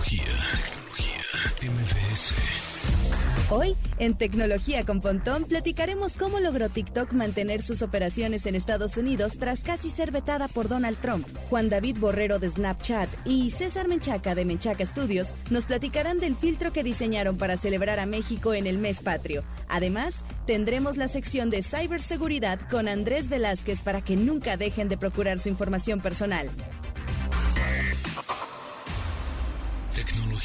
Tecnología, tecnología, MBS. Hoy, en Tecnología con Pontón, platicaremos cómo logró TikTok mantener sus operaciones en Estados Unidos tras casi ser vetada por Donald Trump. Juan David Borrero de Snapchat y César Menchaca de Menchaca Studios nos platicarán del filtro que diseñaron para celebrar a México en el mes patrio. Además, tendremos la sección de ciberseguridad con Andrés Velázquez para que nunca dejen de procurar su información personal.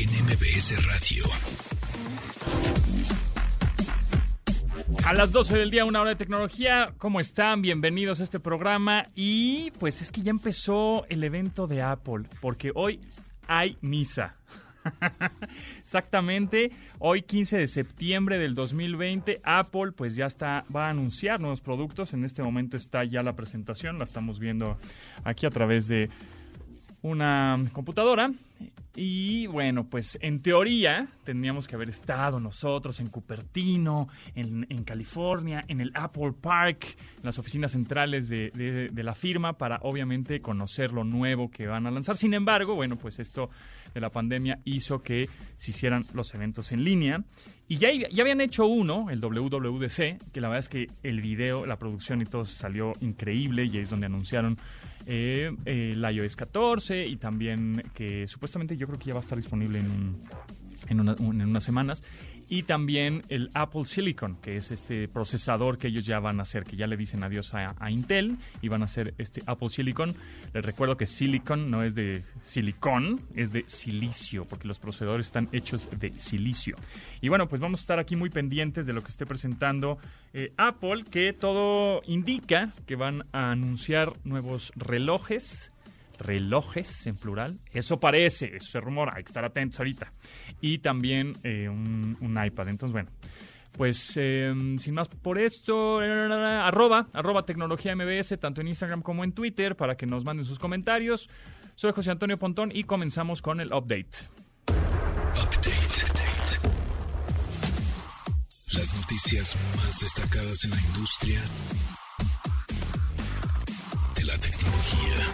en Radio. A las 12 del día, una hora de tecnología. ¿Cómo están? Bienvenidos a este programa. Y pues es que ya empezó el evento de Apple, porque hoy hay misa. Exactamente, hoy 15 de septiembre del 2020, Apple pues ya está, va a anunciar nuevos productos. En este momento está ya la presentación, la estamos viendo aquí a través de una computadora. Y bueno, pues en teoría tendríamos que haber estado nosotros en Cupertino, en, California, en el Apple Park, en las oficinas centrales de, de, la firma, para obviamente conocer lo nuevo que van a lanzar. Sin embargo, bueno, pues esto de la pandemia hizo que se hicieran los eventos en línea. Y ya, ya habían hecho uno, el WWDC, que la verdad es que el video, la producción y todo salió increíble y ahí es donde anunciaron eh, el iOS 14 y también que supuestamente yo creo que ya va a estar disponible en, en, una, en unas semanas y también el Apple Silicon, que es este procesador que ellos ya van a hacer, que ya le dicen adiós a, Intel y van a hacer este Apple Silicon. Les recuerdo que Silicon no es de silicón, es de silicio, porque los procesadores están hechos de silicio. Y bueno, pues vamos a estar aquí muy pendientes de lo que esté presentando eh, Apple, que todo indica que van a anunciar nuevos relojes relojes en plural. Eso parece, eso se rumora, hay que estar atentos ahorita. Y también eh, un, iPad. Entonces, bueno, pues eh, sin más por esto, arroba, arroba tecnología MBS, tanto en Instagram como en Twitter, para que nos manden sus comentarios. Soy José Antonio Pontón y comenzamos con el. Update. update. Las noticias más destacadas en la industria de la tecnología.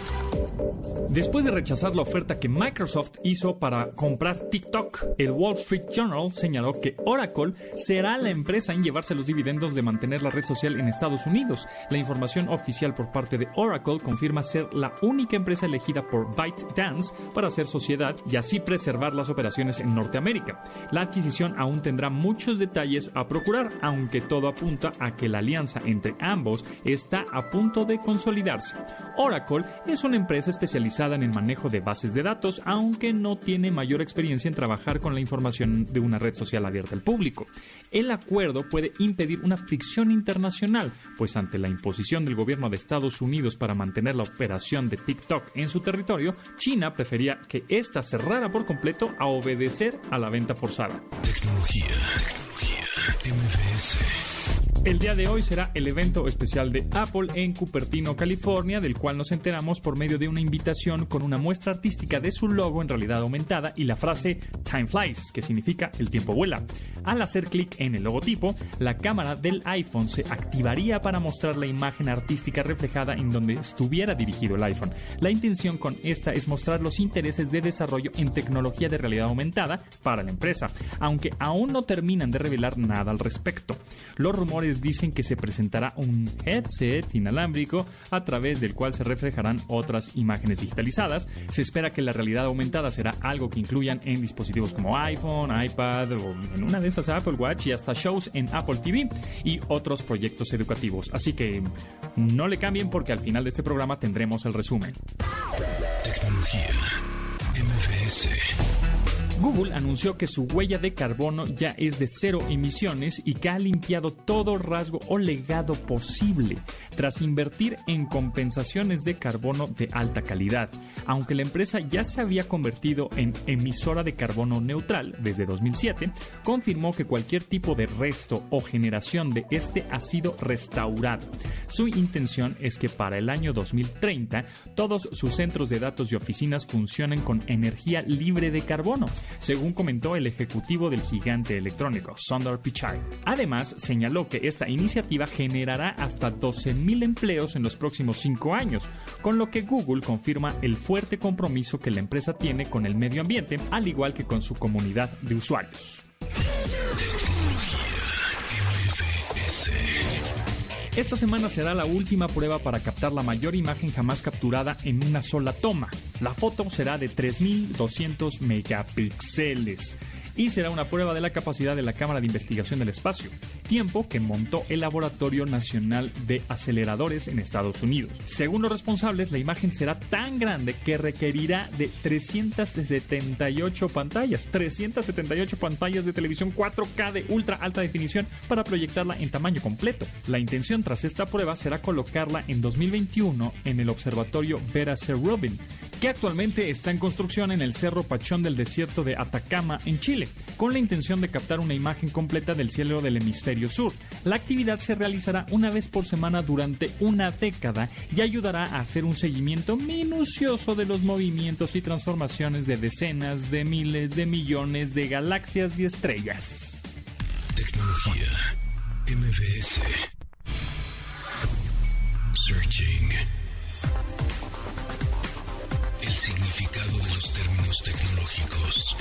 Después de rechazar la oferta que Microsoft hizo para comprar TikTok, el Wall Street Journal señaló que Oracle será la empresa en llevarse los dividendos de mantener la red social en Estados Unidos. La información oficial por parte de Oracle confirma ser la única empresa elegida por ByteDance para hacer sociedad y así preservar las operaciones en Norteamérica. La adquisición aún tendrá muchos detalles a procurar, aunque todo apunta a que la alianza entre ambos está a punto de consolidarse. Oracle es una empresa especializada en el manejo de bases de datos, aunque no tiene mayor experiencia en trabajar con la información de una red social abierta al público. El acuerdo puede impedir una fricción internacional, pues ante la imposición del gobierno de Estados Unidos para mantener la operación de TikTok en su territorio, China prefería que ésta cerrara por completo a obedecer a la venta forzada. El día de hoy será el evento especial de Apple en Cupertino, California, del cual nos enteramos por medio de una invitación con una muestra artística de su logo en realidad aumentada y la frase Time Flies, que significa el tiempo vuela. Al hacer clic en el logotipo, la cámara del iPhone se activaría para mostrar la imagen artística reflejada en donde estuviera dirigido el iPhone. La intención con esta es mostrar los intereses de desarrollo en tecnología de realidad aumentada para la empresa, aunque aún no terminan de revelar nada al respecto. Los rumores dicen que se presentará un headset inalámbrico a través del cual se reflejarán otras imágenes digitalizadas. Se espera que la realidad aumentada será algo que incluyan en dispositivos como iPhone, iPad o en una de estas Apple Watch y hasta shows en Apple TV y otros proyectos educativos. Así que no le cambien porque al final de este programa tendremos el resumen. Tecnología. Google anunció que su huella de carbono ya es de cero emisiones y que ha limpiado todo rasgo o legado posible tras invertir en compensaciones de carbono de alta calidad. Aunque la empresa ya se había convertido en emisora de carbono neutral desde 2007, confirmó que cualquier tipo de resto o generación de este ha sido restaurado. Su intención es que para el año 2030 todos sus centros de datos y oficinas funcionen con energía libre de carbono según comentó el ejecutivo del gigante electrónico, Sundar Pichai. Además, señaló que esta iniciativa generará hasta 12.000 empleos en los próximos cinco años, con lo que Google confirma el fuerte compromiso que la empresa tiene con el medio ambiente, al igual que con su comunidad de usuarios. Esta semana será la última prueba para captar la mayor imagen jamás capturada en una sola toma. La foto será de 3200 megapíxeles y será una prueba de la capacidad de la Cámara de Investigación del Espacio, tiempo que montó el Laboratorio Nacional de Aceleradores en Estados Unidos. Según los responsables, la imagen será tan grande que requerirá de 378 pantallas, 378 pantallas de televisión 4K de ultra alta definición para proyectarla en tamaño completo. La intención tras esta prueba será colocarla en 2021 en el observatorio Vera C. Rubin, que actualmente está en construcción en el Cerro Pachón del desierto de Atacama, en Chile, con la intención de captar una imagen completa del cielo del hemisferio sur. La actividad se realizará una vez por semana durante una década y ayudará a hacer un seguimiento minucioso de los movimientos y transformaciones de decenas de miles de millones de galaxias y estrellas. Tecnología MBS. Searching. Significado de los términos tecnológicos.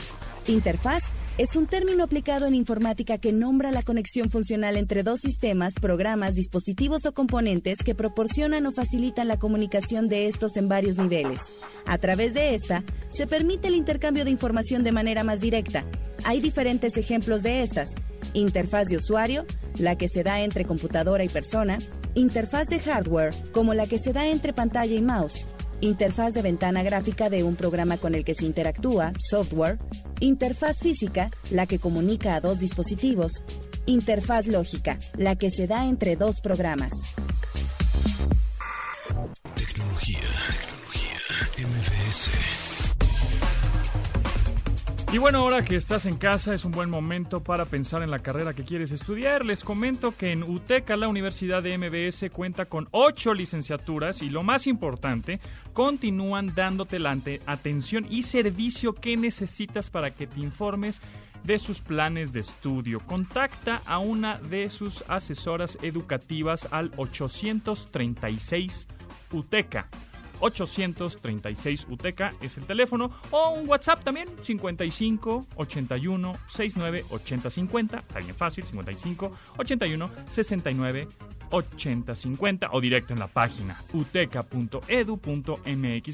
Interfaz es un término aplicado en informática que nombra la conexión funcional entre dos sistemas, programas, dispositivos o componentes que proporcionan o facilitan la comunicación de estos en varios niveles. A través de esta, se permite el intercambio de información de manera más directa. Hay diferentes ejemplos de estas. Interfaz de usuario, la que se da entre computadora y persona. Interfaz de hardware, como la que se da entre pantalla y mouse interfaz de ventana gráfica de un programa con el que se interactúa, software, interfaz física, la que comunica a dos dispositivos, interfaz lógica, la que se da entre dos programas. Y bueno, ahora que estás en casa es un buen momento para pensar en la carrera que quieres estudiar. Les comento que en UTECA, la Universidad de MBS, cuenta con ocho licenciaturas y lo más importante, continúan dándote la atención y servicio que necesitas para que te informes de sus planes de estudio. Contacta a una de sus asesoras educativas al 836 UTECA. 836 UTECA es el teléfono o un WhatsApp también 55 81 69 80 50 está bien fácil 55 81 69 80 50 o directo en la página uteca.edu.mx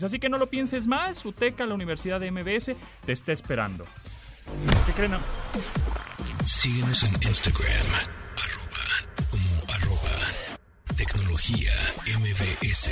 así que no lo pienses más UTECA la Universidad de MBS te está esperando ¿qué creen? Síguenos en Instagram. Arroba como arroba tecnología MBS.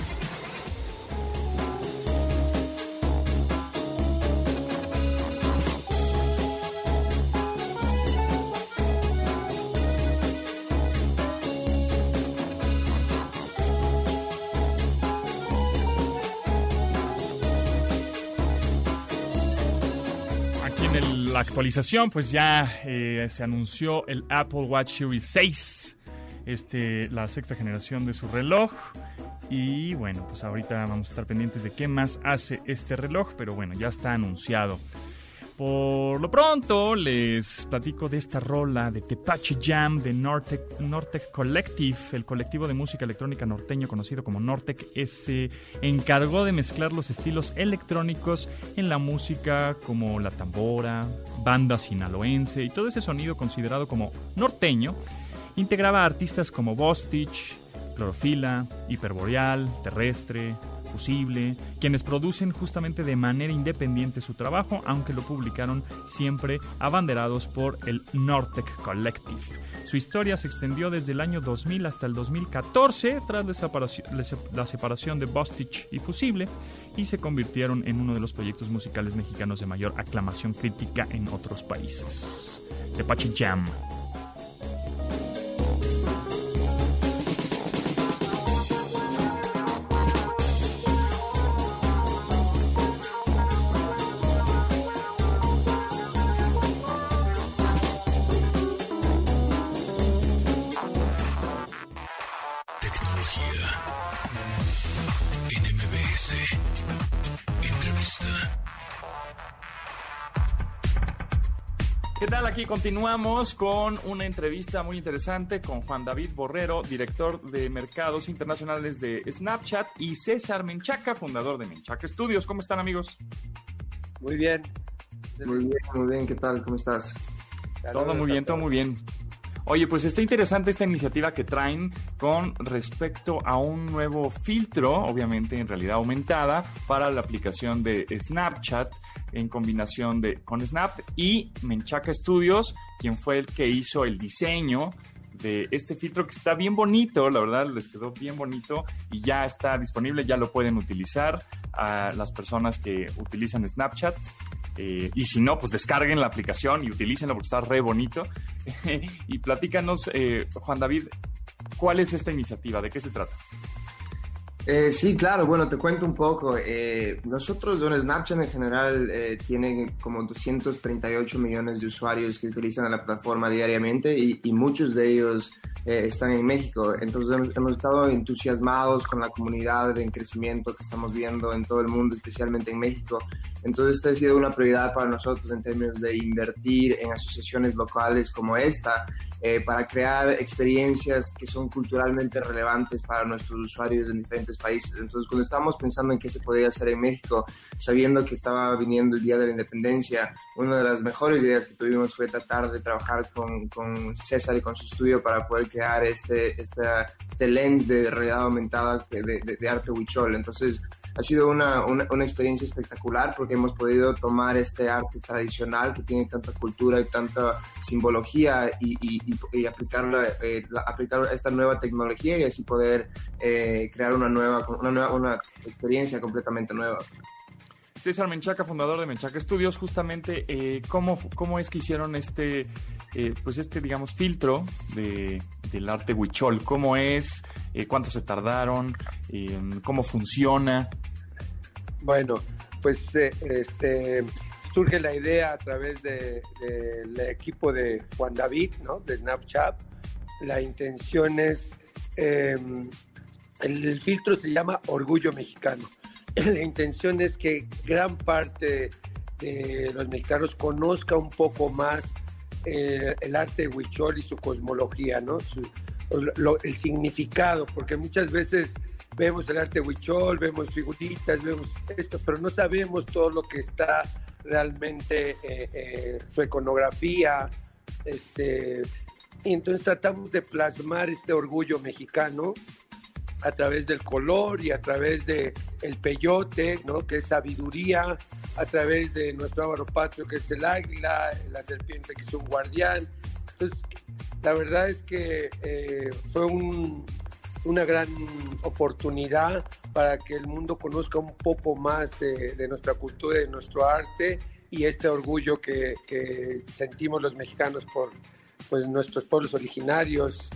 La actualización, pues ya eh, se anunció el Apple Watch Series 6, este, la sexta generación de su reloj. Y bueno, pues ahorita vamos a estar pendientes de qué más hace este reloj, pero bueno, ya está anunciado. Por lo pronto, les platico de esta rola de Tepache Jam de Nortec, Nortec Collective, el colectivo de música electrónica norteño conocido como Nortec, se encargó de mezclar los estilos electrónicos en la música como la tambora, banda sinaloense y todo ese sonido considerado como norteño. Integraba artistas como Bostich, Clorofila, Hiperboreal, Terrestre, Fusible, quienes producen justamente de manera independiente su trabajo, aunque lo publicaron siempre abanderados por el Nortec Collective. Su historia se extendió desde el año 2000 hasta el 2014 tras la separación de Bostich y Fusible y se convirtieron en uno de los proyectos musicales mexicanos de mayor aclamación crítica en otros países. Tepache Jam. Aquí continuamos con una entrevista muy interesante con Juan David Borrero, director de mercados internacionales de Snapchat, y César Menchaca, fundador de Menchaca Studios. ¿Cómo están, amigos? Muy bien. Muy bien, muy bien. ¿Qué tal? ¿Cómo estás? Todo muy bien, todo muy bien. Oye, pues está interesante esta iniciativa que traen con respecto a un nuevo filtro, obviamente en realidad aumentada, para la aplicación de Snapchat en combinación de, con Snap y Menchaca Studios, quien fue el que hizo el diseño de este filtro que está bien bonito, la verdad les quedó bien bonito y ya está disponible, ya lo pueden utilizar a las personas que utilizan Snapchat. Eh, y si no, pues descarguen la aplicación y utilícenlo porque está re bonito. y platícanos, eh, Juan David, ¿cuál es esta iniciativa? ¿De qué se trata? Eh, sí, claro, bueno, te cuento un poco. nosotros, bueno, Snapchat en general tiene como 238 millones de usuarios que utilizan la plataforma diariamente y, y muchos de ellos eh, están en México. Entonces hemos, estado entusiasmados con la comunidad en crecimiento que estamos viendo en todo el mundo, especialmente en México. Entonces esta ha sido una prioridad para nosotros en términos de invertir en asociaciones locales como esta eh, para crear experiencias que son culturalmente relevantes para nuestros usuarios en diferentes países. Entonces cuando estábamos pensando en qué se podía hacer en México, sabiendo que estaba viniendo el Día de la Independencia, una de las mejores ideas que tuvimos fue tratar de trabajar con, César y con su estudio para poder crear este, este lens de realidad aumentada de arte huichol. Entonces, ha sido una, una, experiencia espectacular porque hemos podido tomar este arte tradicional que tiene tanta cultura y tanta simbología y, y, aplicarla, eh, aplicar esta nueva tecnología y así poder eh, crear una nueva, una nueva una experiencia completamente nueva. César Menchaca, fundador de Menchaca Studios, justamente eh, ¿cómo, cómo es que hicieron este, eh, pues este, digamos, filtro de, del arte huichol, cómo es, eh, cuánto se tardaron, cómo funciona. Bueno, pues este surge la idea a través del equipo de Juan David, ¿no? De Snapchat. La intención es, em, el filtro se llama Orgullo Mexicano la intención es que gran parte de los mexicanos conozca un poco más eh, el arte de Huichol y su cosmología, ¿no? el significado, porque muchas veces vemos el arte de Huichol, vemos figuritas, vemos esto, pero no sabemos todo lo que está realmente, eh, eh, su iconografía, este, y entonces tratamos de plasmar este orgullo mexicano a través del color y a través de el peyote, ¿no? que es sabiduría, a través de nuestro árbol patrio, que es el águila, la serpiente, que es un guardián. Entonces, la verdad es que eh, fue una gran oportunidad para que el mundo conozca un poco más de, nuestra cultura, de nuestro arte y este orgullo que, que sentimos los mexicanos por pues, nuestros pueblos originarios,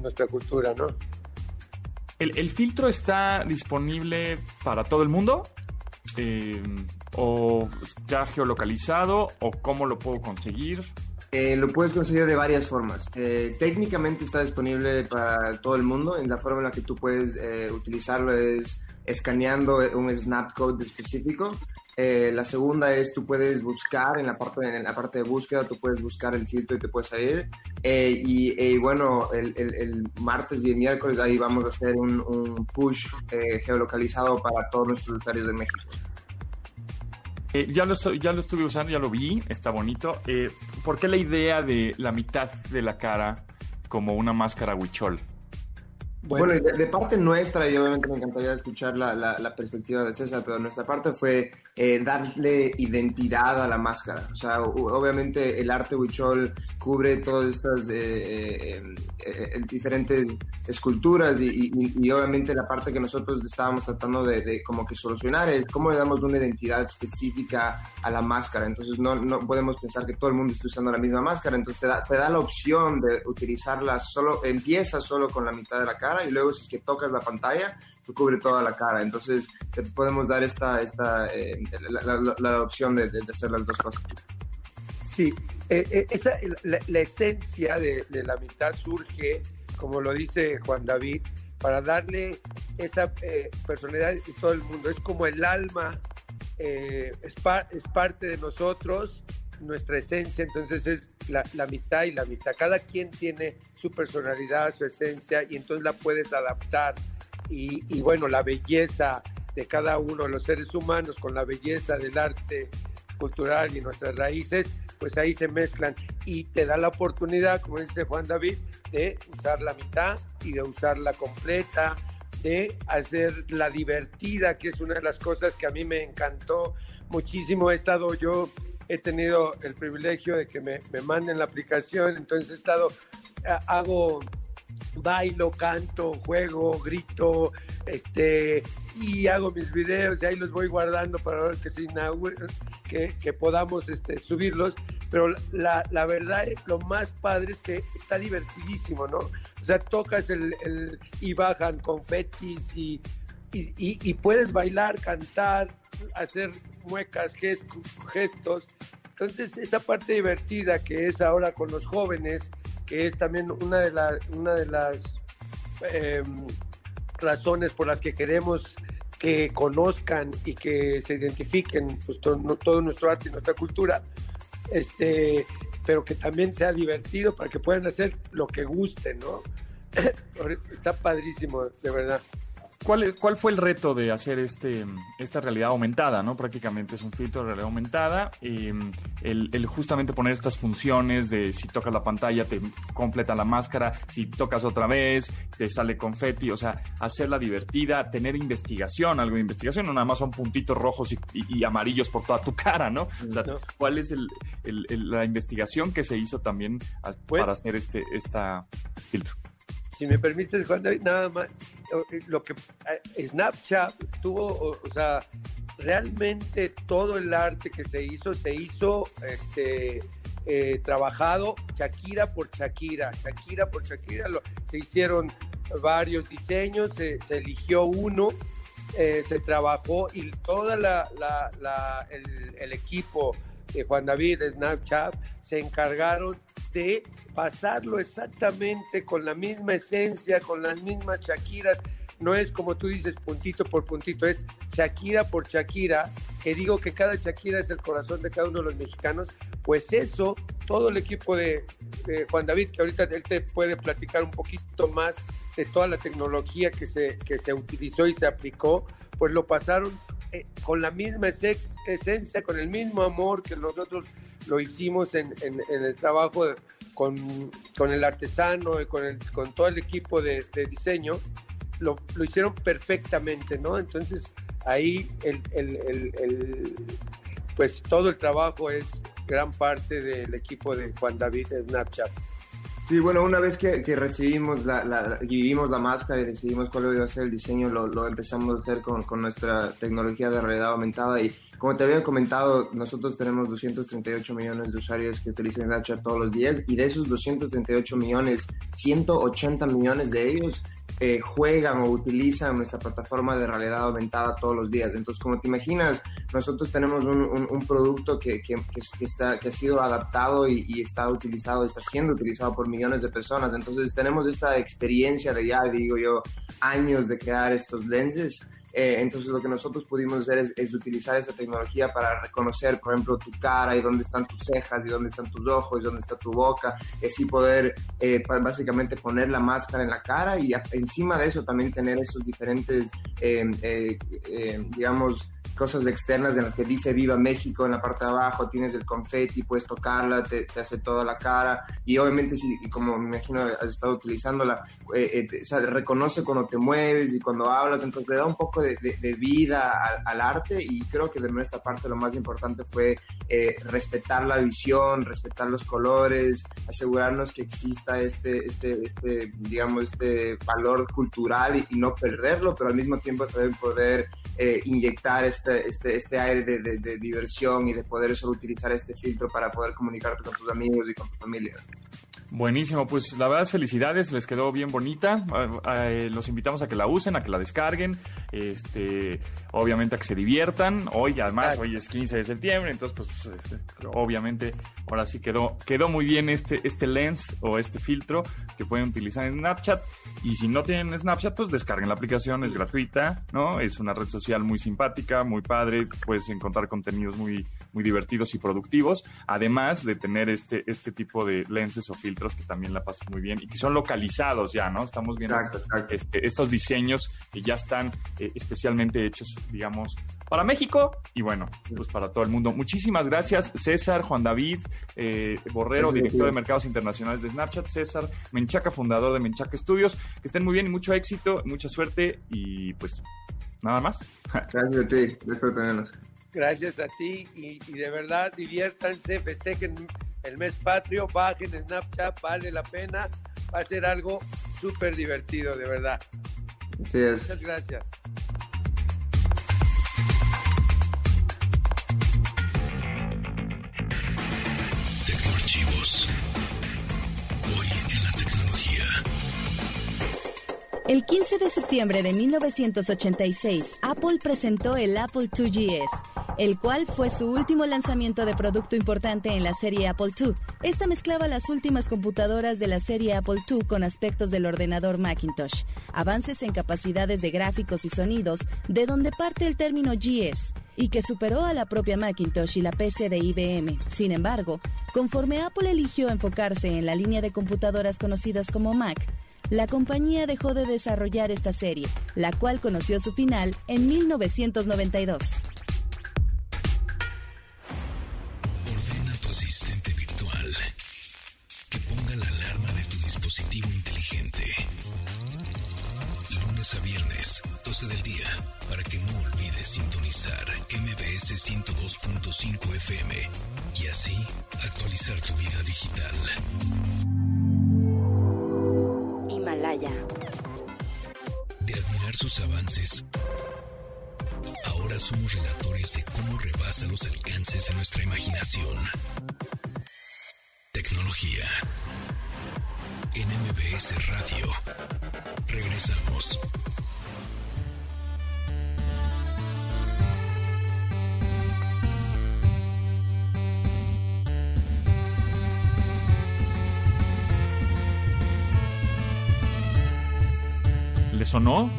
nuestra cultura, ¿no? ¿El, filtro está disponible para todo el mundo? Eh, ¿O ya geolocalizado? ¿O cómo lo puedo conseguir? Eh, lo puedes conseguir de varias formas. Eh, técnicamente está disponible para todo el mundo. En la forma en la que tú puedes utilizarlo es escaneando un snapcode específico. Eh, la segunda es tú puedes buscar en la parte de búsqueda, tú puedes buscar el filtro y te puedes salir. Eh, y, bueno, el, martes y el miércoles ahí vamos a hacer un, push eh, geolocalizado para todos nuestros usuarios de México. ya, lo ya lo estuve usando, ya lo vi, está bonito. ¿Por qué la idea de la mitad de la cara como una máscara huichol? Bueno, de, parte nuestra, y obviamente me encantaría escuchar la, la, perspectiva de César, pero nuestra parte fue eh, darle identidad a la máscara. O sea, obviamente el arte huichol cubre todas estas eh, eh, diferentes esculturas y, y, obviamente la parte que nosotros estábamos tratando de, como que solucionar es cómo le damos una identidad específica a la máscara. Entonces no, no podemos pensar que todo el mundo esté usando la misma máscara, entonces te da, te da la opción de utilizarla solo, empieza solo con la mitad de la cara y luego si es que tocas la pantalla, te cubre toda la cara. Entonces te podemos dar esta, esta eh, la, opción de, hacer las dos cosas. Sí, eh, eh, esa, la, esencia de, la mitad surge, como lo dice Juan David, para darle esa personalidad a todo el mundo. Es como el alma, es, es parte de nosotros nuestra esencia, entonces es la, mitad y la mitad. Cada quien tiene su personalidad, su esencia, y entonces la puedes adaptar. Y, bueno, la belleza de cada uno de los seres humanos con la belleza del arte cultural y nuestras raíces, pues ahí se mezclan y te da la oportunidad, como dice Juan David, de usar la mitad y de usarla completa, de hacer la divertida, que es una de las cosas que a mí me encantó muchísimo. He estado yo he tenido el privilegio de que me, me manden la aplicación, entonces he estado, hago bailo, canto, juego, grito, este, y hago mis videos y ahí los voy guardando para que se que, que podamos este, subirlos. Pero la, la, verdad, lo más padre es que está divertidísimo, ¿no? O sea, tocas el, el y bajan confetis y, y, y, puedes bailar, cantar, hacer muecas, gestos. Entonces, esa parte divertida que es ahora con los jóvenes, que es también una de, una de las em, razones por las que queremos que conozcan y que se identifiquen pues, todo, nuestro arte y nuestra cultura, este, pero que también sea divertido para que puedan hacer lo que gusten, ¿no? Está padrísimo, de verdad. ¿Cuál, ¿Cuál, fue el reto de hacer este, esta realidad aumentada? ¿no? Prácticamente es un filtro de realidad aumentada. Y, em, el, justamente poner estas funciones de si tocas la pantalla te completa la máscara, si tocas otra vez te sale confeti, o sea, hacerla divertida, tener investigación, algo de investigación, no nada más son puntitos rojos y, amarillos por toda tu cara, ¿no? O sea, ¿cuál es el, la investigación que se hizo también para hacer este esta filtro? Si me permites, Juan David, nada más, eh, lo que eh, Snapchat tuvo, o, sea, realmente todo el arte que se hizo, se hizo este, eh, trabajado Shakira por Shakira, Shakira por Shakira, se hicieron varios diseños, se, eligió uno, se trabajó y toda la, el, el, equipo de Juan David, Snapchat, se encargaron de pasarlo exactamente con la misma esencia, con las mismas Shakiras. No es como tú dices, puntito por puntito, es Shakira por Shakira, que digo que cada Shakira es el corazón de cada uno de los mexicanos. Pues eso, todo el equipo de, Juan David, que ahorita él te puede platicar un poquito más de toda la tecnología que se, que se utilizó y se aplicó, pues lo pasaron eh, con la misma esencia, con el mismo amor que nosotros lo hicimos en, el trabajo con, el artesano y con, todo el equipo de, diseño, lo, hicieron perfectamente, ¿no? Entonces ahí pues todo el trabajo es gran parte del equipo de Juan David Snapchat. Sí, bueno, una vez que, que recibimos la, la, vivimos la máscara y decidimos cuál iba a ser el diseño, lo, empezamos a hacer con, con, nuestra tecnología de realidad aumentada. Y como te había comentado, nosotros tenemos 238 millones de usuarios que utilizan Snapchat todos los días. Y de esos 238 millones, 180 millones de ellos eh, juegan o utilizan nuestra plataforma de realidad aumentada todos los días. Entonces, como te imaginas, nosotros tenemos un, producto que, está, que ha sido adaptado y, y, está utilizado, está siendo utilizado por millones de personas. Entonces, tenemos esta experiencia de ya, digo yo, años de crear estos lenses eh, entonces lo que nosotros pudimos hacer es, utilizar esa tecnología para reconocer, por ejemplo, tu cara y dónde están tus cejas y dónde están tus ojos y dónde está tu boca, y así poder eh, básicamente poner la máscara en la cara y encima de eso también tener estos diferentes, eh, digamos, cosas externas en las que dice Viva México en la parte de abajo, tienes el confeti, puedes tocarla, te, hace toda la cara y obviamente si, como me imagino has estado utilizándola, eh, sea, reconoce cuando te mueves y cuando hablas, entonces le da un poco de, vida al, arte y creo que de nuestra parte lo más importante fue respetar la visión, respetar los colores, asegurarnos que exista este, este, este digamos, este valor cultural y, no perderlo, pero al mismo tiempo también poder eh, inyectar este, este, este aire de, diversión y de poder solo utilizar este filtro para poder comunicarte con tus amigos y con tu familia. Buenísimo, pues la verdad es felicidades, les quedó bien bonita. Eh, los invitamos a que la usen, a que la descarguen, este, obviamente a que se diviertan. Hoy, además, hoy es 15 de septiembre, entonces, pues, este, obviamente, ahora sí quedó, quedó muy bien este, este lens o este filtro que pueden utilizar en Snapchat. Y si no tienen Snapchat, pues descarguen la aplicación, es gratuita, ¿no? Es una red social muy simpática, muy padre, puedes encontrar contenidos muy, muy divertidos y productivos, además de tener este, este tipo de lenses o filtros que también la pasas muy bien y que son localizados ya, ¿no? Estamos viendo este, estos diseños que ya están eh, especialmente hechos, digamos, para México y bueno, pues para todo el mundo. Muchísimas gracias, César, Juan David, eh, Borrero, director de Mercados Internacionales de Snapchat, César Menchaca, fundador de Menchaca Studios. Que estén muy bien y mucho éxito, mucha suerte y pues nada más. Gracias a ti, gracias por tenernos. Gracias a ti y, y de verdad diviértanse, festejen el mes patrio, bajen Snapchat, vale la pena, va a ser algo súper divertido, de verdad. Así es. Muchas gracias. El 15 de septiembre de 1986, Apple presentó el Apple 2GS el cual fue su último lanzamiento de producto importante en la serie Apple II. Esta mezclaba las últimas computadoras de la serie Apple II con aspectos del ordenador Macintosh, avances en capacidades de gráficos y sonidos, de donde parte el término GS, y que superó a la propia Macintosh y la PC de IBM. Sin embargo, conforme Apple eligió enfocarse en la línea de computadoras conocidas como Mac, la compañía dejó de desarrollar esta serie, la cual conoció su final en 1992.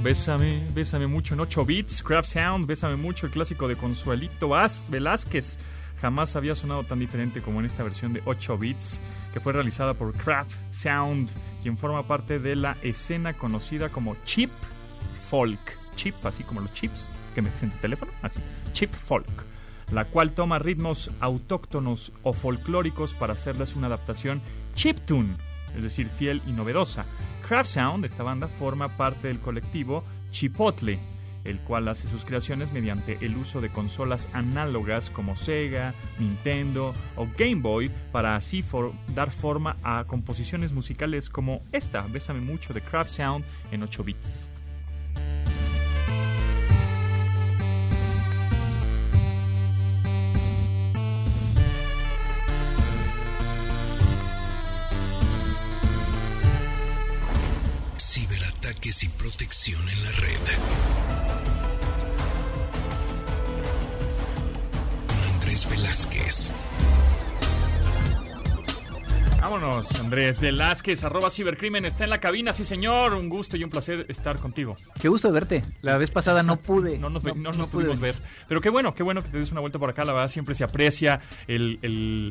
Bésame, bésame mucho en 8 bits, Craft Sound, bésame mucho, el clásico de Consuelito Velázquez. Jamás había sonado tan diferente como en esta versión de 8 bits que fue realizada por Craft Sound, quien forma parte de la escena conocida como Chip Folk. Chip, así como los chips que metes en tu teléfono, así. Chip Folk, la cual toma ritmos autóctonos o folclóricos para hacerles una adaptación chiptune, es decir, fiel y novedosa. Craft Sound, esta banda, forma parte del colectivo Chipotle, el cual hace sus creaciones mediante el uso de consolas análogas como Sega, Nintendo o Game Boy para así dar forma a composiciones musicales como esta, Bésame mucho de Craft Sound en 8 bits. Ciberataques y protección en la red. Velázquez. Vámonos, Andrés Velázquez, arroba cibercrimen, está en la cabina, sí señor, un gusto y un placer estar contigo. Qué gusto verte, la vez pasada no pude. No nos, pudimos ver, pero qué bueno, qué bueno que te des una vuelta por acá, la verdad siempre se aprecia el,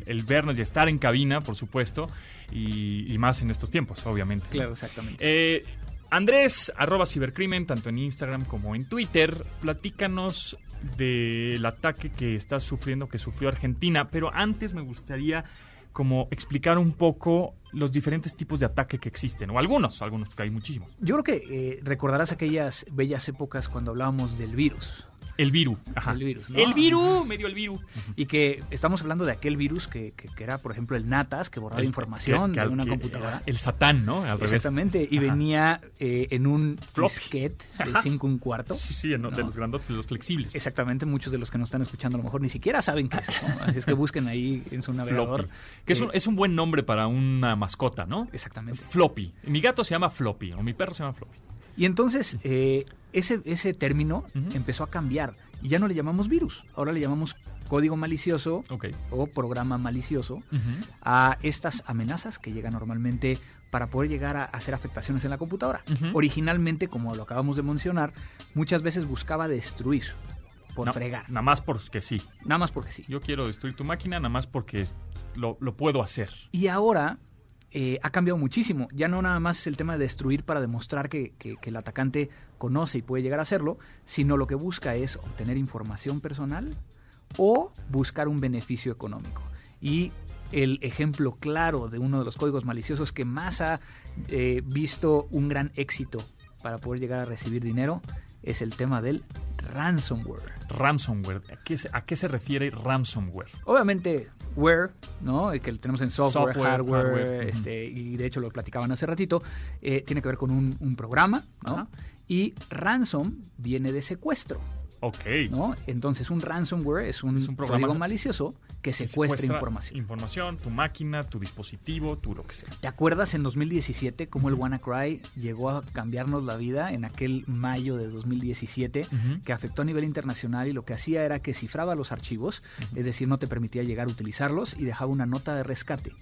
el, vernos y estar en cabina, por supuesto, y, más en estos tiempos, obviamente. Claro, exactamente. Eh, Andrés, arroba cibercrimen, tanto en Instagram como en Twitter, platícanos del ataque que está sufriendo, que sufrió Argentina, pero antes me gustaría como explicar un poco los diferentes tipos de ataque que existen, o algunos, algunos, porque hay muchísimos. Yo creo que eh, recordarás aquellas bellas épocas cuando hablábamos del virus. El virus. Ajá. El virus, ¿no? El virus, me dio el virus. Y que estamos hablando de aquel virus que, que- que era, por ejemplo, el Natas, que borraba El- información que- de una computadora. El satán, ¿no? Al revés. Exactamente, y venía eh, en un Floppy. disquete de Ajá. 5 un cuarto. Sí, sí, no, de los grandotes, de los flexibles. Exactamente, muchos de los que nos están escuchando a lo mejor ni siquiera saben qué es eso. ¿no? Así es que busquen ahí en su navegador. Floppy. Que es un, Eh, es un buen nombre para una mascota, ¿no? Exactamente. Floppy. Mi gato se llama Floppy, o mi perro se llama Floppy. Y entonces eh, ese, ese término empezó a cambiar y ya no le llamamos virus, ahora le llamamos código malicioso o programa malicioso a estas amenazas que llegan normalmente para poder llegar a hacer afectaciones en la computadora. Originalmente, como lo acabamos de mencionar, muchas veces buscaba destruir por No, fregar, Nada más porque sí. nada más porque sí. Yo quiero destruir tu máquina nada más porque lo, lo puedo hacer. Y ahora eh, ha cambiado muchísimo. Ya no nada más es el tema de destruir para demostrar que, que- que el atacante conoce y puede llegar a hacerlo, sino lo que busca es obtener información personal o buscar un beneficio económico. Y el ejemplo claro de uno de los códigos maliciosos que más ha eh, visto un gran éxito para poder llegar a recibir dinero es el tema del ransomware. Ransomware. ¿A qué se, a qué se refiere ransomware? Obviamente, ware, ¿no? El que tenemos en software, Software, hardware, este, y de hecho lo platicaban hace ratito, eh, tiene que ver con un, un programa, ¿no? Y ransom viene de secuestro, Ok. ¿no? Entonces un ransomware es un, Es un programa código malicioso que secuestra, información. Información, tu máquina, tu dispositivo, tu lo que sea. ¿Te acuerdas en 2017 cómo el WannaCry llegó a cambiarnos la vida en aquel mayo de 2017 Ujú. que afectó a nivel internacional y lo que hacía era que cifraba los archivos, es decir, no te permitía llegar a utilizarlos y dejaba una nota de rescate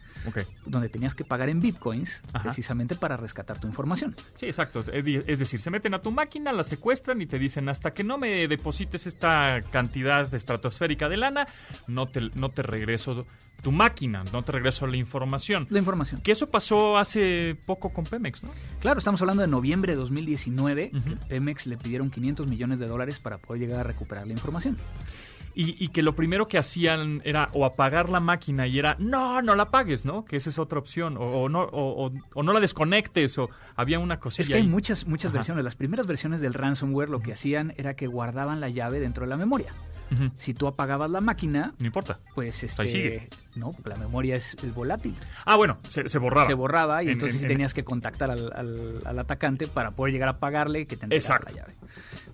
Donde tenías que pagar en bitcoins Ajá. precisamente para rescatar tu información. Sí, exacto. Es, decir, se meten a tu máquina, la secuestran y te dicen hasta que no me deposites esta cantidad estratosférica de lana, no te, no te regreso tu máquina, no te regreso la información. La información. Que eso pasó hace poco con Pemex, ¿no? Claro, estamos hablando de noviembre de 2019, Ujú. que Pemex le pidieron 500 millones de dólares para poder llegar a recuperar la información. Y, y que lo primero que hacían era o apagar la máquina y era, no, no la apagues, ¿no? Que esa es otra opción. O, o no, o, no la desconectes, o había una cosilla Es que hay ahí. muchas, muchas Ajá. versiones. Las primeras versiones del ransomware lo que hacían era que guardaban la llave dentro de la memoria. Si tú apagabas la máquina, No importa. pues Ahí este, sigue. no, porque la memoria es, es volátil. Ah, bueno, se, se borraba. Se borraba y En- entonces en- tenías que contactar al, al- al atacante para poder llegar a pagarle que te entregara Exacto. la llave.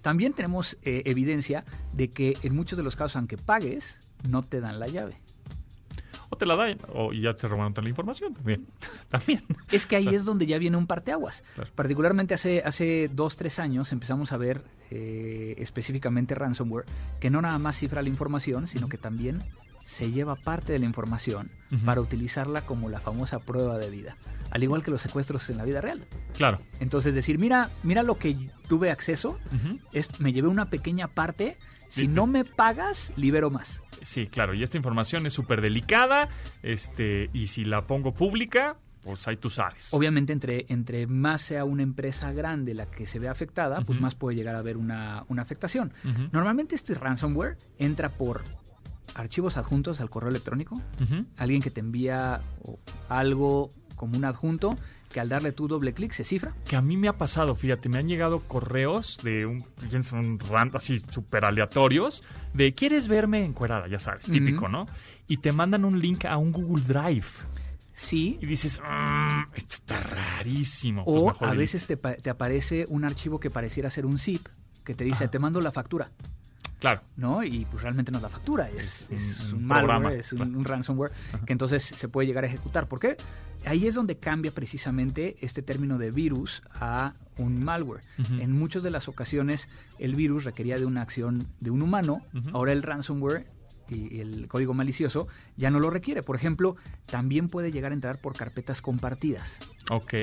También tenemos eh, evidencia de que en muchos de los casos, aunque pagues, no te dan la llave. O te la dan, o y ya te robaron toda la información también. también. Es que ahí es donde ya viene un parteaguas. Claro. Particularmente hace, hace dos, tres años empezamos a ver eh, específicamente ransomware que no nada más cifra la información, sino que también se lleva parte de la información para utilizarla como la famosa prueba de vida. Al igual que los secuestros en la vida real. Claro. Entonces decir, mira, mira lo que tuve acceso, es, me llevé una pequeña parte, si no pues- me pagas, libero más. Sí, claro. Y esta información es súper delicada. Este, y si la pongo pública, pues ahí tú sabes. Obviamente, entre, entre más sea una empresa grande la que se ve afectada, pues más puede llegar a haber una, una afectación. Normalmente este ransomware entra por archivos adjuntos al correo electrónico, alguien que te envía algo como un adjunto que al darle tu doble clic se cifra. Que a mí me ha pasado, fíjate, me han llegado correos de un, fíjense, un rant así súper aleatorios de ¿quieres verme encuerada? Ya sabes, típico. ¿no? Y te mandan un link a un Google Drive. Sí, Y dices, "Mm, esto está rarísimo. Pues o a veces te, te aparece un archivo que pareciera ser un zip que te dice, Ajá. te mando la factura, Claro. ¿no? Y pues realmente no es la factura, Es es, un- es un un, malware, es un, claro. un ransomware Ajá. que entonces se puede llegar a ejecutar. ¿Por qué? Ahí es donde cambia precisamente este término de virus a un malware. En muchas de las ocasiones el virus requería de una acción de un humano, ahora el ransomware y el código malicioso ya no lo requiere. Por ejemplo, también puede llegar a entrar por carpetas compartidas. Ok.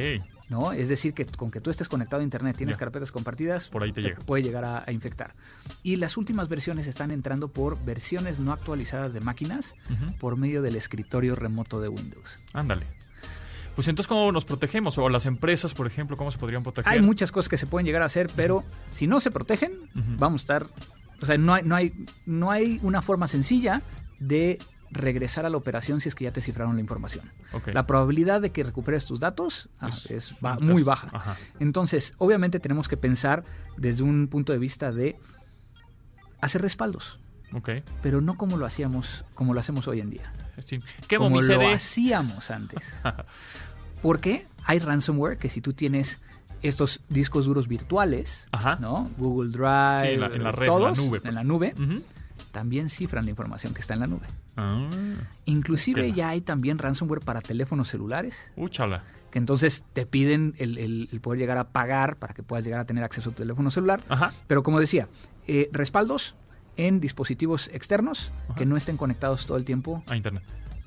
¿No? Es decir, que con que tú estés conectado a Internet, tienes carpetas compartidas, Por ahí te llega. puede llegar a, a infectar. Y las últimas versiones están entrando por versiones no actualizadas de máquinas por medio del escritorio remoto de Windows. Ándale. Pues entonces, ¿cómo nos protegemos? O las empresas, por ejemplo, ¿cómo se podrían proteger? Hay muchas cosas que se pueden llegar a hacer, pero si no se protegen, vamos a estar... O sea, no hay, no, hay, no hay una forma sencilla de regresar a la operación si es que ya te cifraron la información. La probabilidad de que recuperes tus datos ah, Es- es, ba- es- muy baja. Ajá. Entonces, obviamente tenemos que pensar desde un punto de vista de hacer respaldos, Ok. pero no como lo hacíamos, como lo hacemos hoy en día. Sí. ¿Qué como lo CD? hacíamos antes. Porque hay ransomware que si tú tienes estos discos duros virtuales, Ajá. ¿no? Google Drive, Sí, en la- en la red, en la nube, pues. en la nube, Ujú. También cifran la información que está en la nube. Ah, Inclusive ya hay también ransomware para teléfonos celulares, úchala. que entonces te piden el, el- el poder llegar a pagar para que puedas llegar a tener acceso a tu teléfono celular. Ajá. Pero como decía, eh, respaldos en dispositivos externos Ajá. que no estén conectados todo el tiempo A internet.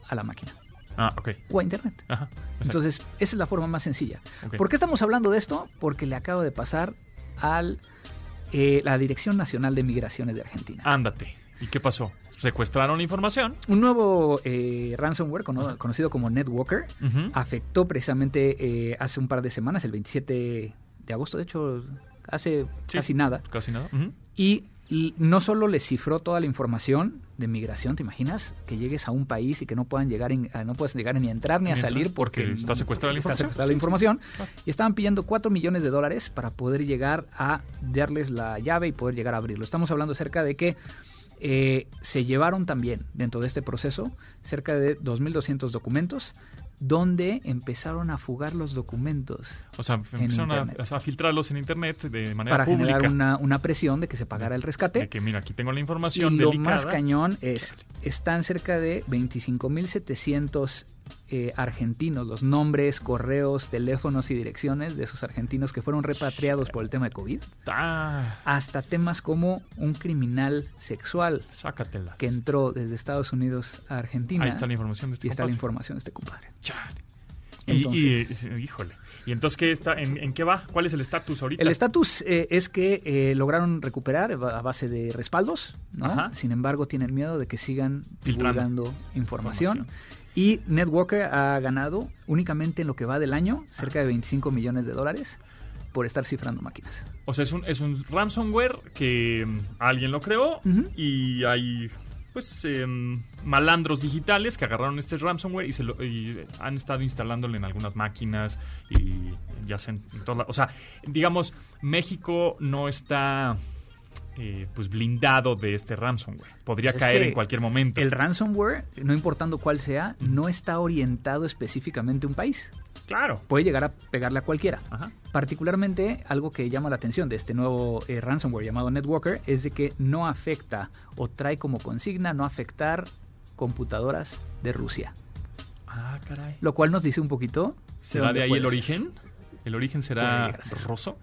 a la máquina Ah, ok. o a internet. Ajá. Entonces, esa es la forma más sencilla. ¿Por qué estamos hablando de esto? Porque le acabo de pasar al eh, la Dirección Nacional de Migraciones de Argentina. Ándate. ¿Y qué pasó? Secuestraron la información. Un nuevo eh, ransomware cono- conocido como NetWalker afectó precisamente eh, hace un par de semanas, el 27 de agosto, de hecho, hace Sí. casi nada. Casi nada. Y no solo les cifró toda la información de migración, ¿te imaginas? Que llegues a un país y que no puedan llegar, en- ah, no puedes llegar ni a entrar ni a salir porque, porque está secuestrada la está información. secuestrada la sí, información. claro. Y estaban pidiendo 4 millones de dólares para poder llegar a darles la llave y poder llegar a abrirlo. Estamos hablando acerca de que eh, se llevaron también dentro de este proceso cerca de 2.200 documentos donde empezaron a fugar los documentos O sea, empezaron a, filtrarlos en internet de manera para pública. generar una, una presión de que se pagara el rescate. De que, mira, aquí tengo la Y información lo delicada. más cañón es, están cerca de 25.700 eh, argentinos, los nombres, correos, teléfonos y direcciones de esos argentinos que fueron repatriados por el tema de COVID, hasta temas como un criminal sexual que entró desde Estados Unidos a Argentina. Ahí está la información de este y está la compadre. información de este compadre. Chale. Entonces- y, y- híjole. ¿Y entonces qué está? ¿En, en qué va? ¿Cuál es el estatus ahorita? El estatus eh, es que eh, lograron recuperar a base de respaldos. Sin embargo, tienen miedo de que sigan Filtrando divulgando información. información. Y Netwalker ha ganado únicamente en lo que va del año cerca de 25 millones de dólares por estar cifrando máquinas. O sea, es un, es un ransomware que mm, alguien lo creó y hay pues em, malandros digitales que agarraron este ransomware y, se lo, y han estado instalándolo en algunas máquinas y ya se en todas la- o sea, digamos, México no está eh, pues blindado de este ransomware. Podría Es caer en cualquier momento. El ransomware, no importando cuál sea, no está orientado específicamente a un país. Claro. Puede llegar a pegarle a cualquiera. Ajá. Particularmente, algo que llama la atención de este nuevo eh, ransomware llamado Netwalker es de que no afecta o trae como consigna no afectar computadoras de Rusia. Ah, caray. Lo cual nos dice un poquito. ¿Será de ahí el ser. origen? ¿El origen será roso?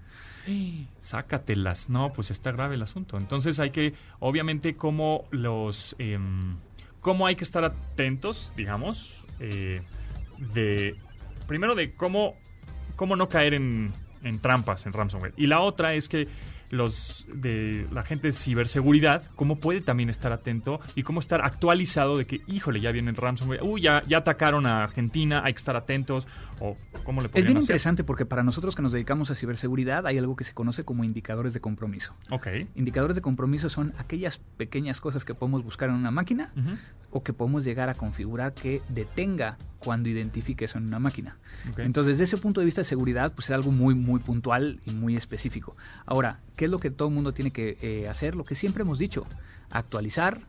Sácatelas. No, pues está grave el asunto. Entonces hay que, obviamente, como los... em, cómo hay que estar atentos, digamos, eh, de... Primero de cómo, cómo no caer en, en trampas en ransomware. Y la otra es que los de la gente de ciberseguridad, cómo puede también estar atento y cómo estar actualizado de que, híjole, ya viene el ransomware, uy, ya, ya atacaron a Argentina, hay que estar atentos, o cómo le Es bien hacer. interesante porque para nosotros que nos dedicamos a ciberseguridad hay algo que se conoce como indicadores de compromiso. Ok. Indicadores de compromiso son aquellas pequeñas cosas que podemos buscar en una máquina o que podemos llegar a configurar que detenga cuando identifique eso en una máquina. Entonces, desde ese punto de vista de seguridad, pues es algo muy, muy puntual y muy específico. Ahora, ¿qué es lo que todo el mundo tiene que eh, hacer? Lo que siempre hemos dicho, actualizar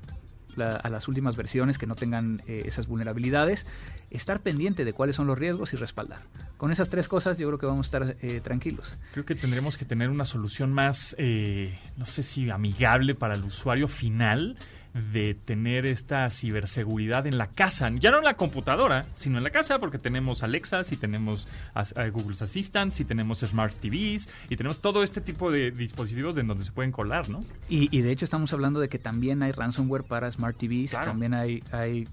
la- a las últimas versiones que no tengan eh, esas vulnerabilidades, estar pendiente de cuáles son los riesgos y respaldar. Con esas tres cosas yo creo que vamos a estar eh, tranquilos. Creo que tendremos que tener una solución más, eh, no sé si amigable para el usuario final de tener esta ciberseguridad en la casa, ya no en la computadora, sino en la casa, porque tenemos Alexas y tenemos eh, Google Assistants y tenemos Smart TVs y tenemos todo este tipo de dispositivos en donde se pueden colar, ¿no? Y, y de hecho estamos hablando de que también hay ransomware para Smart TVs, Claro. también hay, hay,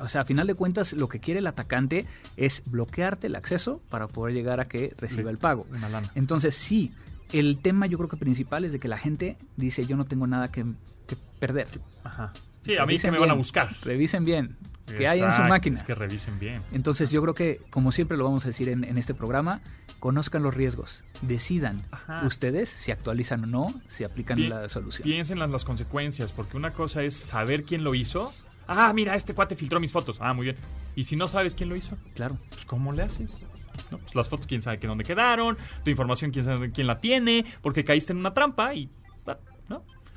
o sea, a final de cuentas lo que quiere el atacante es bloquearte el acceso para poder llegar a que reciba Le- el pago. Una lana. Entonces sí, el tema yo creo que principal es de que la gente dice yo no tengo nada que, que perder. Ajá. Sí, a mí Revisen que me van a buscar. Revisen bien. Que hay en su máquina. Es que revisen bien. Entonces yo creo que, como siempre lo vamos a decir en, en este programa, conozcan los riesgos, decidan Ajá. ustedes si actualizan o no, si aplican Pi- la solución. Piensen en las consecuencias, porque una cosa es saber quién lo hizo. Ah, mira, este cuate filtró mis fotos. Ah, muy bien. Y si no sabes quién lo hizo, Claro. pues ¿cómo le haces? No, pues las fotos, quién sabe que dónde quedaron, tu información, quién sabe quién la tiene, porque caíste en una trampa y...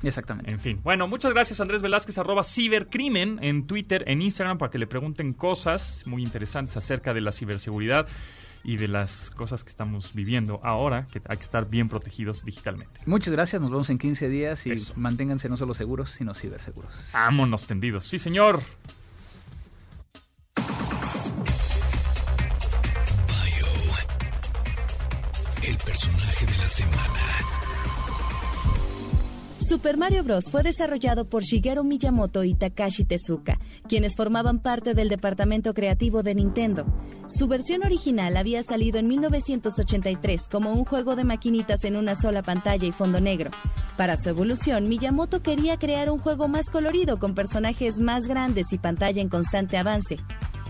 Exactamente. En fin. Bueno, muchas gracias Andrés Velázquez, arroba cibercrimen en Twitter, en Instagram, para que le pregunten cosas muy interesantes acerca de la ciberseguridad y de las cosas que estamos viviendo ahora, que hay que estar bien protegidos digitalmente. Muchas gracias, nos vemos en 15 días y Eso. manténganse no solo seguros, sino ciberseguros. Vámonos tendidos. Sí, señor. Super Mario Bros. fue desarrollado por Shigeru Miyamoto y Takashi Tezuka, quienes formaban parte del departamento creativo de Nintendo. Su versión original había salido en 1983 como un juego de maquinitas en una sola pantalla y fondo negro. Para su evolución, Miyamoto quería crear un juego más colorido con personajes más grandes y pantalla en constante avance.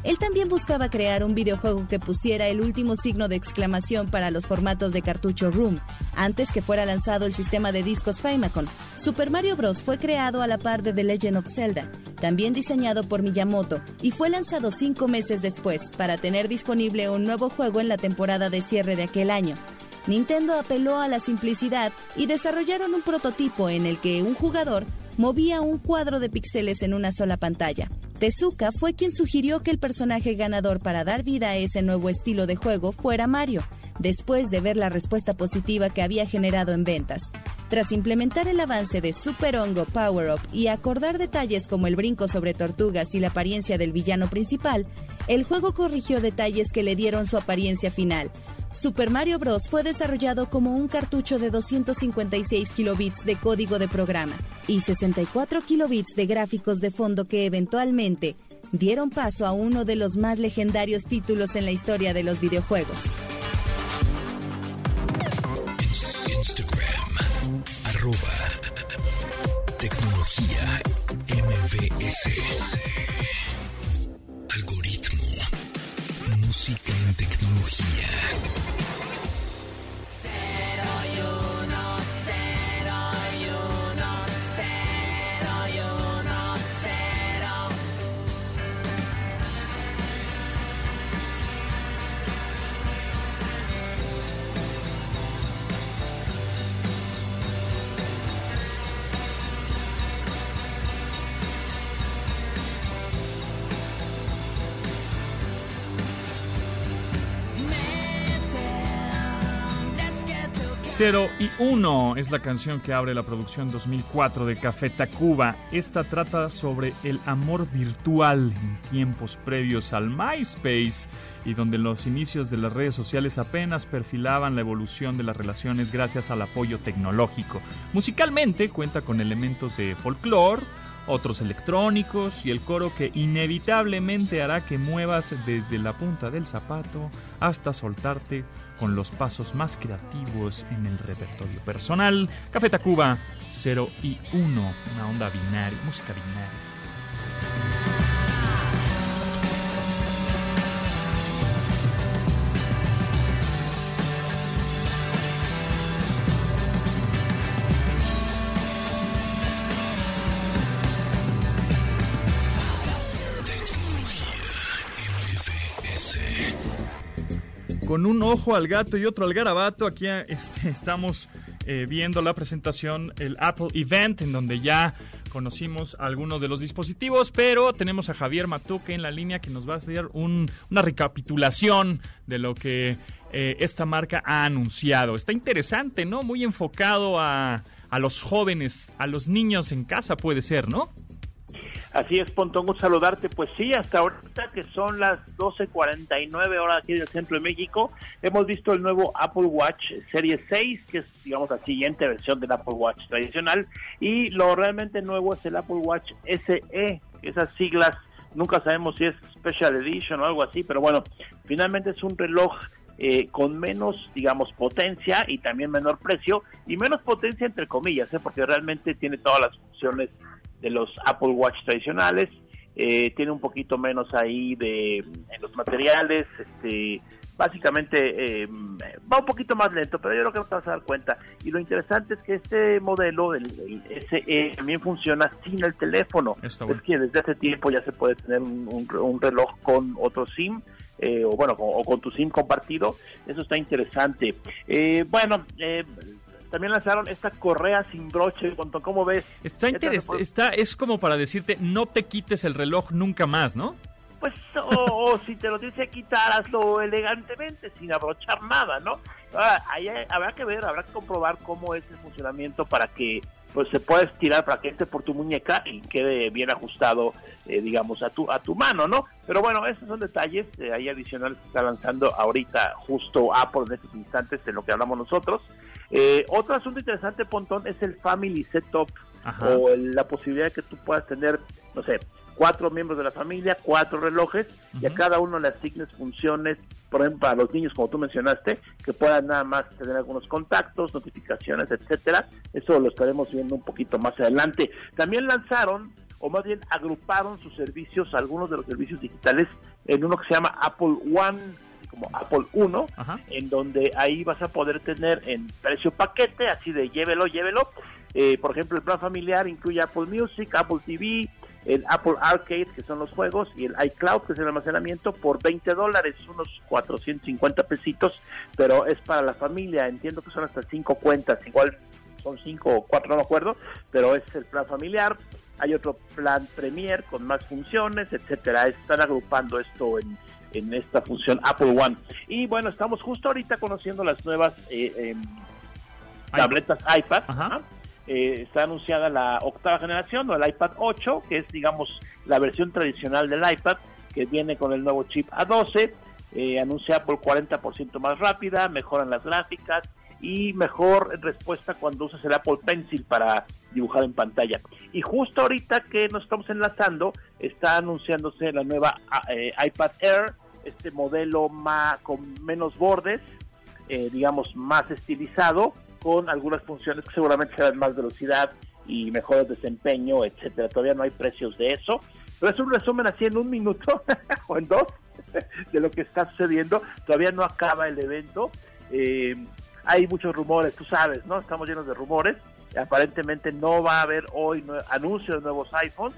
Él también buscaba crear un videojuego que pusiera el último signo de exclamación para los formatos de cartucho ROM, antes que fuera lanzado el sistema de discos Famicom. Super Mario Bros. fue creado a la par de The Legend of Zelda, también diseñado por Miyamoto, y fue lanzado cinco meses después para tener disponible un nuevo juego en la temporada de cierre de aquel año. Nintendo apeló a la simplicidad y desarrollaron un prototipo en el que un jugador movía un cuadro de píxeles en una sola pantalla. Tezuka fue quien sugirió que el personaje ganador para dar vida a ese nuevo estilo de juego fuera Mario, después de ver la respuesta positiva que había generado en ventas. Tras implementar el avance de Super Hongo Power Up y acordar detalles como el brinco sobre tortugas y la apariencia del villano principal, el juego corrigió detalles que le dieron su apariencia final. Super Mario Bros. fue desarrollado como un cartucho de 256 kilobits de código de programa y 64 kilobits de gráficos de fondo que eventualmente dieron paso a uno de los más legendarios títulos en la historia de los videojuegos. Ins- Instagram. Arroba. Tecnología MBS. Algoritmo. Música en tecnología. Cero y uno es la canción que abre la producción 2004 de Café Tacuba. Esta trata sobre el amor virtual en tiempos previos al MySpace y donde los inicios de las redes sociales apenas perfilaban la evolución de las relaciones gracias al apoyo tecnológico. Musicalmente cuenta con elementos de folclore, otros electrónicos y el coro que inevitablemente hará que muevas desde la punta del zapato hasta soltarte con los pasos más creativos en el repertorio personal. Café Tacuba 0 y 1, una onda binaria, música binaria. Con un ojo al gato y otro al garabato, aquí este, estamos eh, viendo la presentación, el Apple Event, en donde ya conocimos algunos de los dispositivos, pero tenemos a Javier Matuque en la línea que nos va a hacer un- una recapitulación de lo que eh, esta marca ha anunciado. Está interesante, ¿no? Muy enfocado a, a los jóvenes, a los niños en casa, puede ser, ¿no? Así es, Pontón, un saludarte. Pues sí, hasta ahorita que son las 12.49 horas aquí del centro de México, hemos visto el nuevo Apple Watch Serie 6, que es, digamos, la siguiente versión del Apple Watch tradicional. Y lo realmente nuevo es el Apple Watch SE, esas siglas, nunca sabemos si es Special Edition o algo así, pero bueno, finalmente es un reloj eh, con menos, digamos, potencia y también menor precio, y menos potencia entre comillas, ¿eh? porque realmente tiene todas las funciones de los Apple Watch tradicionales. Eh, tiene un poquito menos ahí de en los materiales, este, básicamente eh, va un poquito más lento, pero yo creo que te vas a dar cuenta. Y lo interesante es que este modelo, el, SE, también funciona sin el teléfono. Es que desde hace tiempo ya se puede tener un, reloj con otro SIM. Eh, o bueno, o con tu SIM compartido, eso está interesante. Eh, bueno, también lanzaron esta correa sin broche, ¿cómo ves? Está interesante, está, es como para decirte, no te quites el reloj nunca más, ¿no? pues o, si te lo tienes que quitar, hazlo elegantemente, sin abrochar nada, ¿no? ahí habrá que ver, habrá que comprobar cómo es el funcionamiento para que pues se pueda estirar para que esté por tu muñeca y quede bien ajustado, eh, digamos, a tu a tu mano, ¿no? Pero bueno, esos son detalles eh, ahí adicionales que está lanzando ahorita justo Apple en estos instantes de lo que hablamos nosotros. Eh, otro asunto interesante, Pontón, es el Family Setup o la posibilidad de que tú puedas tener, no sé, cuatro miembros de la familia, cuatro relojes, y a cada uno le asignes funciones, por ejemplo, para los niños, como tú mencionaste, que puedan nada más tener algunos contactos, notificaciones, etcétera. Eso lo estaremos viendo un poquito más adelante. También lanzaron, o más bien agruparon sus servicios, algunos de los servicios digitales, en uno que se llama Apple One, como Apple 1, en donde ahí vas a poder tener en precio paquete, así de llévelo, llévelo. Eh, por ejemplo, el plan familiar incluye Apple Music, Apple TV, el Apple Arcade, que son los juegos, y el iCloud, que es el almacenamiento, por 20 dólares, unos 450 pesitos, pero es para la familia, entiendo que son hasta 5 cuentas, igual son 5 o 4, no me acuerdo, pero es el plan familiar. Hay otro plan Premier con más funciones, etcétera. Están agrupando esto en, en esta función Apple One. Y bueno, estamos justo ahorita conociendo las nuevas eh, em, tabletas iPad. Ajá. Eh, está anunciada la octava generación o el iPad 8, que es digamos la versión tradicional del iPad, que viene con el nuevo chip A12, eh, anuncia por 40% más rápida, mejoran las gráficas y mejor respuesta cuando usas el Apple Pencil para dibujar en pantalla. Y justo ahorita que nos estamos enlazando, está anunciándose la nueva eh, iPad Air, este modelo más, con menos bordes, eh, digamos más estilizado, con algunas funciones que seguramente serán más velocidad y mejor desempeño, etcétera. Todavía no hay precios de eso, pero es un resumen así en un minuto o en dos de lo que está sucediendo. Todavía no acaba el evento. Eh, hay muchos rumores, tú sabes, ¿no? Estamos llenos de rumores. Aparentemente no va a haber hoy anuncios de nuevos iPhones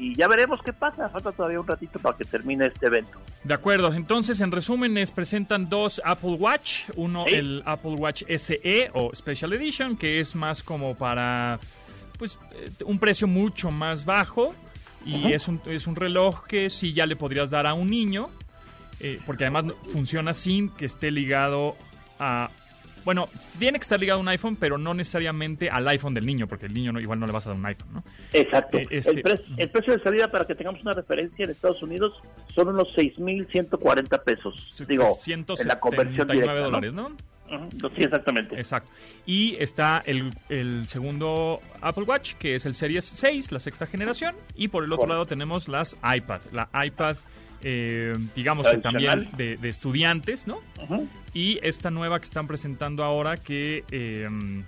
y ya veremos qué pasa. Falta todavía un ratito para que termine este evento. De acuerdo, entonces en resumen les presentan dos Apple Watch, uno el Apple Watch SE o Special Edition, que es más como para pues eh, un precio mucho más bajo. Y es, un, es un reloj que sí ya le podrías dar a un niño, eh, porque además funciona sin que esté ligado a bueno, tiene que estar ligado a un iPhone, pero no necesariamente al iPhone del niño, porque el niño no, igual no le vas a dar un iPhone, ¿no? Exacto. Eh, este, el, precio de salida, para que tengamos una referencia en Estados Unidos, son unos 6.140 pesos. Digo, en la conversión directa, dólares, ¿no? Sí, exactamente. Exacto. Y está el, el, segundo Apple Watch, que es el Series 6, la sexta generación. Y por el otro lado tenemos las iPad. La iPad eh, digamos que también de, estudiantes, ¿no? Y esta nueva que están presentando ahora que, em,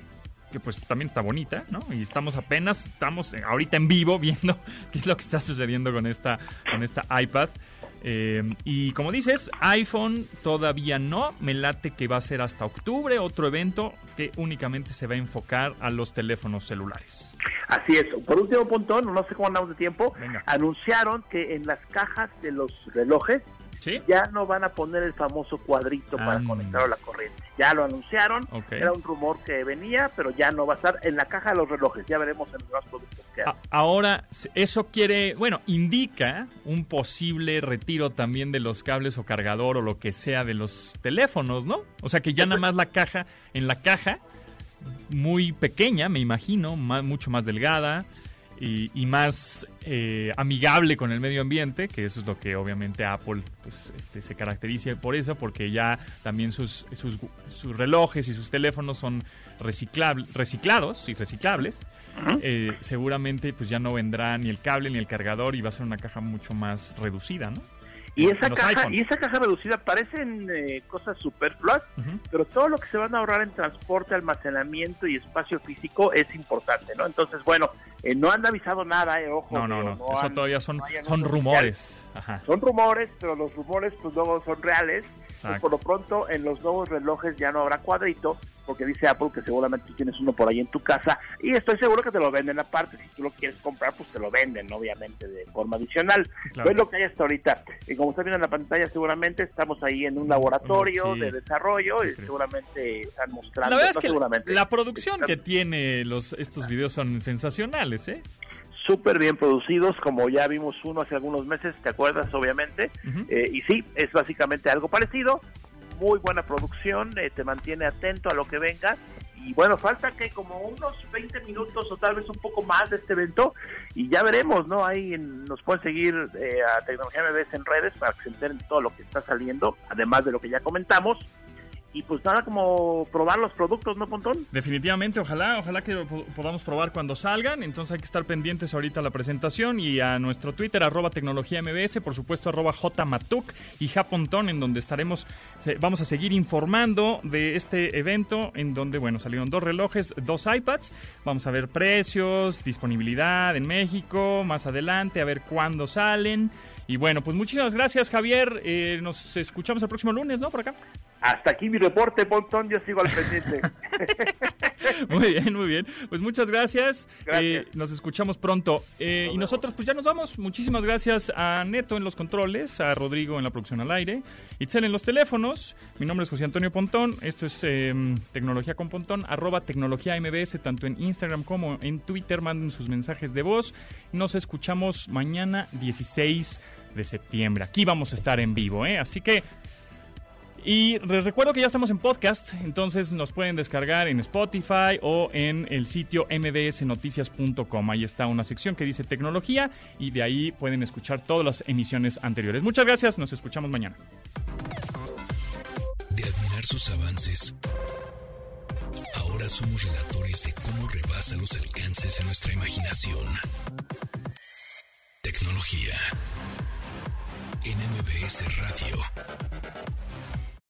que pues también está bonita, ¿no? Y estamos apenas, estamos ahorita en vivo viendo qué es lo que está sucediendo con esta, con esta iPad. Eh, y como dices, iPhone todavía no. Me late que va a ser hasta octubre otro evento que únicamente se va a enfocar a los teléfonos celulares. Así es. Por último punto, no sé cómo andamos de tiempo, anunciaron que en las cajas de los relojes ya no van a poner el famoso cuadrito para ah. conectar a la corriente. Ya lo anunciaron, era un rumor que venía, pero ya no va a estar en la caja de los relojes. Ya veremos en los productos que hay. Ahora, eso quiere, bueno, indica un posible retiro también de los cables o cargador o lo que sea de los teléfonos, ¿no? O sea que ya nada más la caja, en la caja, muy pequeña, me imagino, mucho más delgada y, más eh, amigable con el medio ambiente, que eso es lo que obviamente Apple pues, este, se caracteriza por eso, porque ya también sus, sus, relojes y sus teléfonos son reciclados y reciclables. Eh, seguramente pues ya no vendrá ni el cable ni el cargador y va a ser una caja mucho más reducida, ¿no? Y esa, caja, iPhone. y esa caja reducida parecen eh, cosas superfluas, pero todo lo que se van a ahorrar en transporte, almacenamiento y espacio físico es importante, ¿no? Entonces, bueno, eh, no han avisado nada, eh, ojo. No, no, no. Eso han- todavía son, no son rumores. Ajá. son rumores, pero los rumores pues luego son reales. Pues, por lo pronto en los nuevos relojes ya no habrá cuadrito, porque dice Apple que seguramente tú tienes uno por ahí en tu casa y estoy seguro que te lo venden aparte. Si tú lo quieres comprar, pues te lo venden, obviamente, de forma adicional. Claro. Es lo que hay hasta ahorita. Y como está viendo en la pantalla, seguramente estamos ahí en un laboratorio Sí. de desarrollo y Sí, seguramente están mostrando. La verdad es que seguramente, la producción están que tiene los estos videos son sensacionales, ¿eh? Súper bien producidos, como ya vimos uno hace algunos meses, ¿te acuerdas? Obviamente. Eh, y sí, es básicamente algo parecido. Muy buena producción, eh, te mantiene atento a lo que venga. Y bueno, falta que como unos 20 minutos o tal vez un poco más de este evento y ya veremos, ¿no? Ahí nos pueden seguir eh, a Tecnología MBS en redes para que se enteren todo lo que está saliendo, además de lo que ya comentamos. Y pues nada, como probar los productos, ¿no, Pontón? Definitivamente, ojalá, ojalá que po- podamos probar cuando salgan. Entonces hay que estar pendientes ahorita a la presentación y a nuestro Twitter, arroba tecnología MBS, por supuesto, arroba jmatuk y japontón, en donde estaremos, vamos a seguir informando de este evento, en donde, bueno, salieron dos relojes, dos iPads. Vamos a ver precios, disponibilidad en México, más adelante, a ver cuándo salen. Y bueno, pues muchísimas gracias, Javier. Eh, nos escuchamos el próximo lunes, ¿no? Por acá. Hasta aquí mi reporte, Pontón, yo sigo al pendiente. Muy bien, muy bien. Pues muchas gracias. Gracias. Eh, nos escuchamos pronto. Eh, y nosotros pues ya nos vamos. Muchísimas gracias a Neto en los controles, a Rodrigo en la producción al aire, Itzel en los teléfonos. Mi nombre es José Antonio Pontón. Esto es eh, Tecnología con Pontón, arroba tecnología MBS, tanto en Instagram como en Twitter. Manden sus mensajes de voz. Nos escuchamos mañana 16 de septiembre. Aquí vamos a estar en vivo, ¿eh? Así que y les recuerdo que ya estamos en podcast, entonces nos pueden descargar en Spotify o en el sitio mbsnoticias.com. Ahí está una sección que dice tecnología y de ahí pueden escuchar todas las emisiones anteriores. Muchas gracias, nos escuchamos mañana. De admirar sus avances, ahora somos relatores de cómo rebasa los alcances de nuestra imaginación. Tecnología. En MBS Radio.